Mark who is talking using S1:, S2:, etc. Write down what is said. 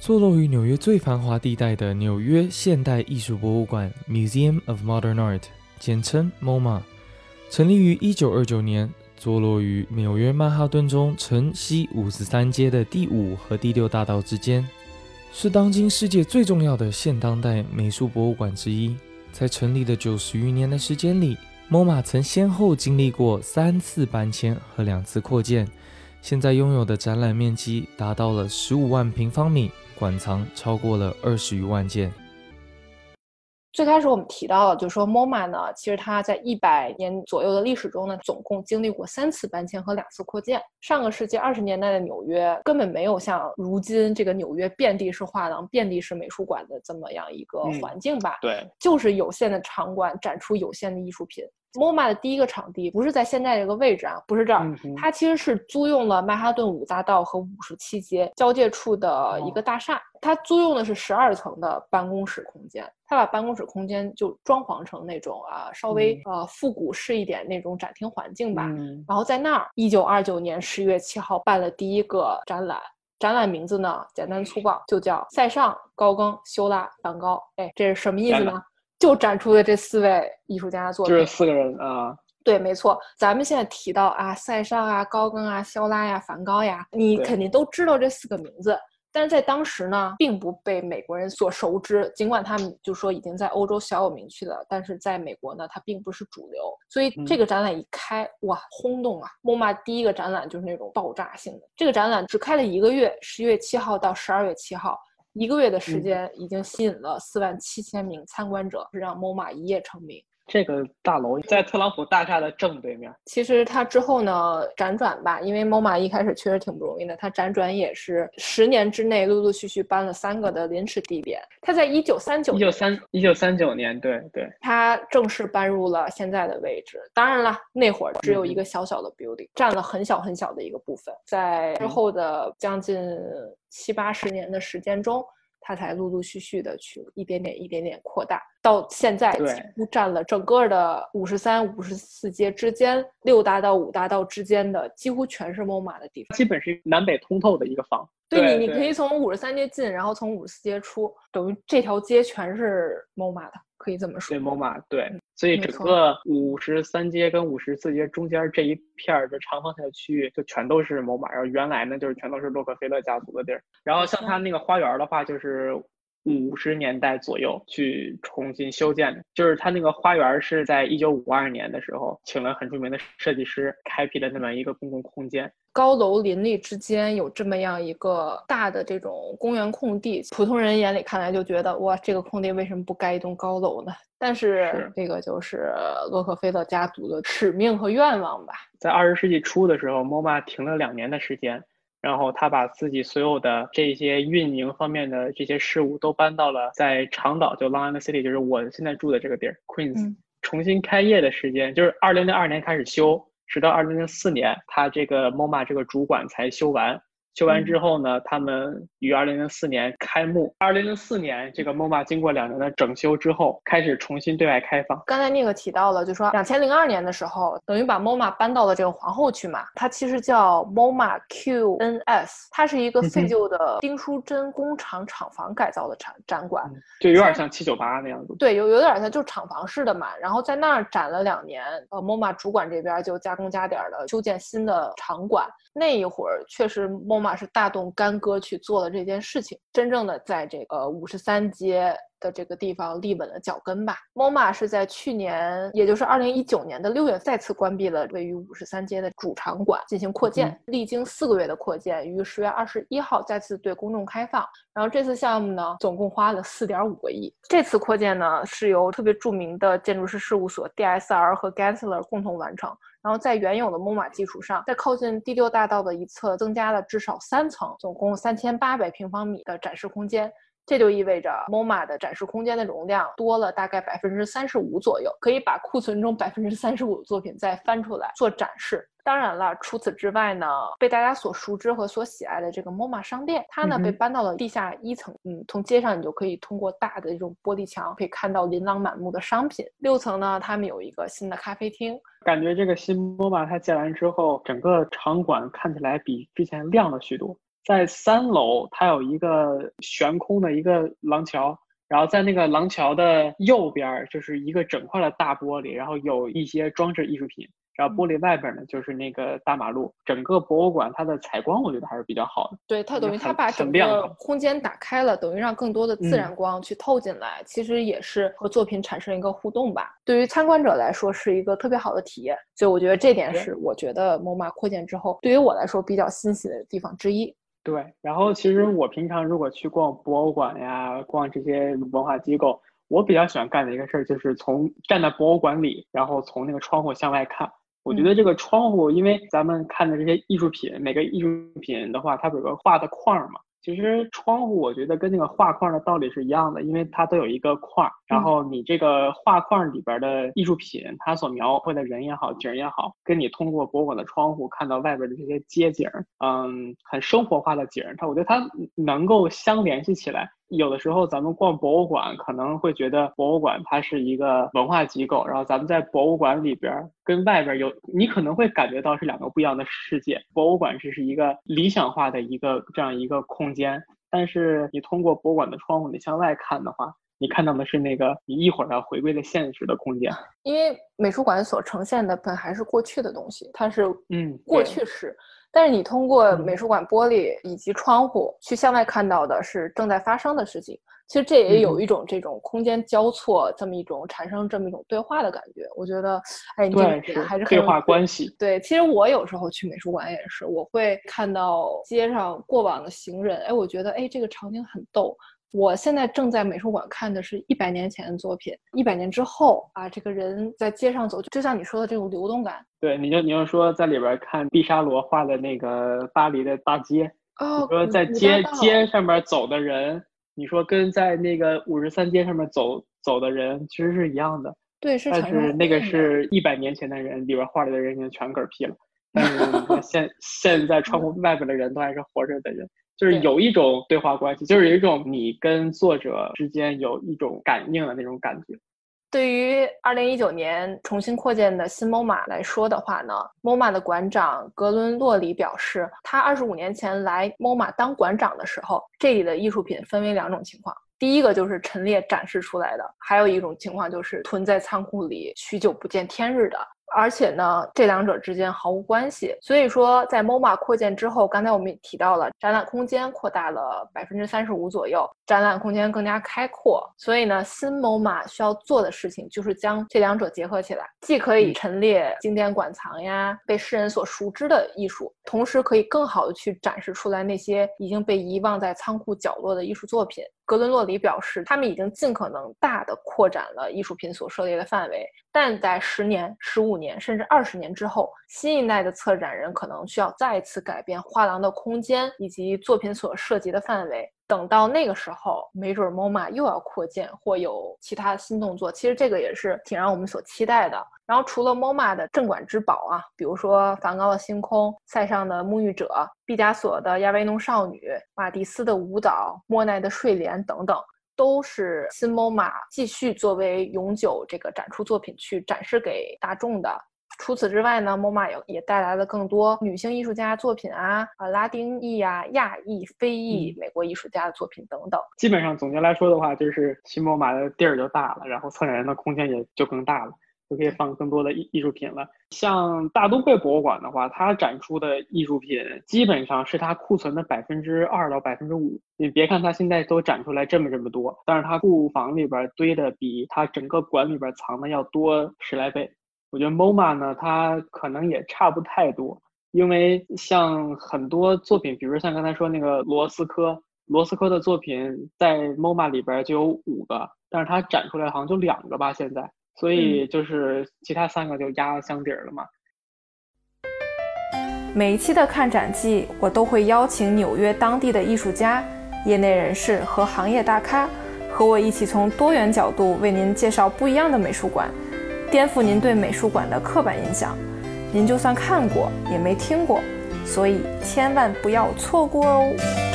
S1: 坐落于纽约最繁华地带的纽约现代艺术博物馆 （Museum of Modern Art），简称 MoMA，成立于1929年，坐落于纽约曼哈顿中城西五十三街的第五和第六大道之间，是当今世界最重要的现当代美术博物馆之一。在成立的九十余年的时间里，MoMA 曾先后经历过三次搬迁和两次扩建。现在拥有的展览面积达到了十五万平方米，馆藏超过了二十余万件。
S2: 最开始我们提到了，就是说 MoMA 呢，其实它在一百年左右的历史中呢，总共经历过三次搬迁和两次扩建。上个世纪二十年代的纽约根本没有像如今这个纽约遍地是画廊、遍地是美术馆的这么样一个环境吧？
S3: 对，
S2: 就是有限的场馆展出有限的艺术品。MoMA 的第一个场地不是在现在这个位置啊，不是这儿，它其实是租用了曼哈顿五大道和五十七街交界处的一个大厦。它租用的是十二层的办公室空间，它把办公室空间就装潢成那种啊稍微呃复古式一点那种展厅环境吧。然后在那儿，一九二九年十月七号办了第一个展览，展览名字呢简单粗暴，就叫塞尚、高更、修拉、梵高。哎，这是什么意思呢？就展出的这四位艺术家的作
S3: 品，就是四个人啊。
S2: 对，没错。咱们现在提到啊，塞尚啊、高更啊、肖拉呀、梵高呀，你肯定都知道这四个名字。但是在当时呢，并不被美国人所熟知。尽管他们就说已经在欧洲小有名气了，但是在美国呢，它并不是主流。所以这个展览一开，哇，轰动啊！MoMA 第一个展览就是那种爆炸性的。这个展览只开了一个月，十月七号到十二月七号。一个月的时间，已经吸引了四万七千名参观者，是让 MoMA 一夜成名。
S3: 这个大楼在特朗普大厦的正对面。
S2: 其实它之后呢，辗转吧，因为 MoMA 一开始确实挺不容易的，它辗转也是十年之内陆陆续续搬了三个的临时地点。它在一九三九
S3: 一九三一九三九年，对对，
S2: 它正式搬入了现在的位置。当然了，那会儿只有一个小小的 building，占了很小很小的一个部分。在之后的将近七八十年的时间中。它才陆陆续续的去一点点、一点点扩大，到现在几乎占了整个的五十三、五十四街之间、六大道、五大道之间的几乎全是 MoMA 的地方，
S3: 基本是南北通透的一个房。
S2: 对你，你可以从五十三街进，然后从五十四街出，等于这条街全是 MoMA 的。可以这么说，
S3: 对，MoMA，对，所以整个五十三街跟五十四街中间这一片儿的长方形的区域就全都是 MoMA，然后原来呢就是全都是洛克菲勒家族的地儿，然后像它那个花园的话就是。五十年代左右去重新修建的，就是它那个花园是在一九五二年的时候，请了很著名的设计师开辟的那么一个公共空间。
S2: 高楼林立之间有这么样一个大的这种公园空地，普通人眼里看来就觉得哇，这个空地为什么不盖一栋高楼呢？但是这个就是洛克菲勒家族的使命和愿望吧。
S3: 在二十世纪初的时候，MoMA 停了两年的时间。然后他把自己所有的这些运营方面的这些事务都搬到了在长岛，就 Long Island City，就是我现在住的这个地儿，Queens。重新开业的时间就是二零零二年开始修，直到二零零四年，他这个 MoMA 这个主管才修完。修完之后呢，他们于二零零四年开幕。二零零四年，这个 MoMA 经过两年的整修之后，开始重新对外开放。
S2: 刚才那个提到了，就说两千零二年的时候，等于把 MoMA 搬到了这个皇后区嘛。它其实叫 MoMA QNS，它是一个废旧的丁书珍工厂厂房改造的展展馆，
S3: 就有点像七九八那样子。
S2: 对，有有点像就厂房式的嘛。然后在那儿展了两年，呃，MoMA 主管这边就加工加点的修建新的场馆。那一会儿确实 MoMA 是大动干戈去做了这件事情，真正的在这个五十三街的这个地方立稳了脚跟吧。MoMA 是在去年，也就是二零一九年的六月再次关闭了位于五十三街的主场馆进行扩建，历经四个月的扩建，于十月二十一号再次对公众开放。然后这次项目呢，总共花了四点五个亿。这次扩建呢，是由特别著名的建筑师事务所 DSR 和 Gensler 共同完成。然后在原有的木马基础上，在靠近第六大道的一侧增加了至少三层，总共三千八百平方米的展示空间。这就意味着 MoMA 的展示空间的容量多了大概百分之三十五左右，可以把库存中百分之三十五的作品再翻出来做展示。当然了，除此之外呢，被大家所熟知和所喜爱的这个 MoMA 商店，它呢被搬到了地下一层。嗯，从街上你就可以通过大的这种玻璃墙，可以看到琳琅满目的商品。六层呢，他们有一个新的咖啡厅。
S3: 感觉这个新 MoMA 它建完之后，整个场馆看起来比之前亮了许多。在三楼，它有一个悬空的一个廊桥，然后在那个廊桥的右边就是一个整块的大玻璃，然后有一些装置艺术品。然后玻璃外边呢，就是那个大马路。整个博物馆它的采光，我觉得还是比较好的。
S2: 对，它等于它把整个空间打开了，等于让更多的自然光去透进来，其实也是和作品产生一个互动吧。对于参观者来说，是一个特别好的体验。所以我觉得这点是我觉得 MoMA 扩建之后，对于我来说比较欣喜的地方之一。
S3: 对，然后其实我平常如果去逛博物馆呀，逛这些文化机构，我比较喜欢干的一个事儿就是从站在博物馆里，然后从那个窗户向外看。我觉得这个窗户，因为咱们看的这些艺术品，每个艺术品的话，它有个画的框嘛。其实窗户，我觉得跟那个画框的道理是一样的，因为它都有一个框，然后你这个画框里边的艺术品，它所描绘的人也好，景也好，跟你通过博物馆的窗户看到外边的这些街景，嗯，很生活化的景，它我觉得它能够相联系起来。有的时候咱们逛博物馆，可能会觉得博物馆它是一个文化机构，然后咱们在博物馆里边跟外边有，你可能会感觉到是两个不一样的世界。博物馆是是一个理想化的一个这样一个空间，但是你通过博物馆的窗户你向外看的话，你看到的是那个你一会儿要回归的现实的空间。
S2: 因为美术馆所呈现的本还是过去的东西，它是
S3: 嗯
S2: 过去式。但是你通过美术馆玻璃以及窗户去向外看到的是正在发生的事情，其实这也有一种这种空间交错这么一种产生这么一种对话的感觉。我觉得，哎，你
S3: 对
S2: 还是
S3: 对话关系。
S2: 对，其实我有时候去美术馆也是，我会看到街上过往的行人，哎，我觉得，哎，这个场景很逗。我现在正在美术馆看的是一百年前的作品，一百年之后啊，这个人在街上走，就像你说的这种流动感。
S3: 对，你就你就说在里边看毕沙罗画的那个巴黎的大街，
S2: 哦，
S3: 说在街街上面走的人，你说跟在那个五十三街上面走走的人其实是一样的。
S2: 对，是。
S3: 但是那个是一百年前的人，里边画里的人已经全嗝屁了。但是现现在窗户外边的人都还是活着的人。就是有一种对话关系，就是有一种你跟作者之间有一种感应的那种感觉。
S2: 对于二零一九年重新扩建的新 MoMA 来说的话呢，MoMA 的馆长格伦洛里表示，他二十五年前来 MoMA 当馆长的时候，这里的艺术品分为两种情况，第一个就是陈列展示出来的，还有一种情况就是囤在仓库里许久不见天日的。而且呢，这两者之间毫无关系。所以说，在 MoMA 扩建之后，刚才我们也提到了，展览空间扩大了百分之三十五左右，展览空间更加开阔。所以呢，新 MoMA 需要做的事情就是将这两者结合起来，既可以陈列经典馆藏呀，被世人所熟知的艺术，同时可以更好的去展示出来那些已经被遗忘在仓库角落的艺术作品。格伦洛里表示，他们已经尽可能大的扩展了艺术品所涉猎的范围，但在十年、十五年甚至二十年之后，新一代的策展人可能需要再次改变画廊的空间以及作品所涉及的范围。等到那个时候，没准 MoMA 又要扩建或有其他新动作。其实这个也是挺让我们所期待的。然后除了 MoMA 的镇馆之宝啊，比如说梵高的星空、塞尚的沐浴者、毕加索的亚维农少女、马蒂斯的舞蹈、莫奈的睡莲等等，都是新 MoMA 继续作为永久这个展出作品去展示给大众的。除此之外呢，MoMA 也也带来了更多女性艺术家作品啊，啊，拉丁裔啊、亚裔、非裔美国艺术家的作品等等。
S3: 基本上总结来说的话，就是新 MoMA 的地儿就大了，然后策展人的空间也就更大了，就可以放更多的艺艺术品了。像大都会博物馆的话，它展出的艺术品基本上是它库存的百分之二到百分之五。你别看它现在都展出来这么这么多，但是它库房里边堆的比它整个馆里边藏的要多十来倍。我觉得 MoMA 呢，它可能也差不太多，因为像很多作品，比如像刚才说那个罗斯科，罗斯科的作品在 MoMA 里边就有五个，但是它展出来好像就两个吧，现在，所以就是其他三个就压箱底儿了嘛。
S2: 每一期的看展季，我都会邀请纽约当地的艺术家、业内人士和行业大咖，和我一起从多元角度为您介绍不一样的美术馆。颠覆您对美术馆的刻板印象，您就算看过也没听过，所以千万不要错过哦。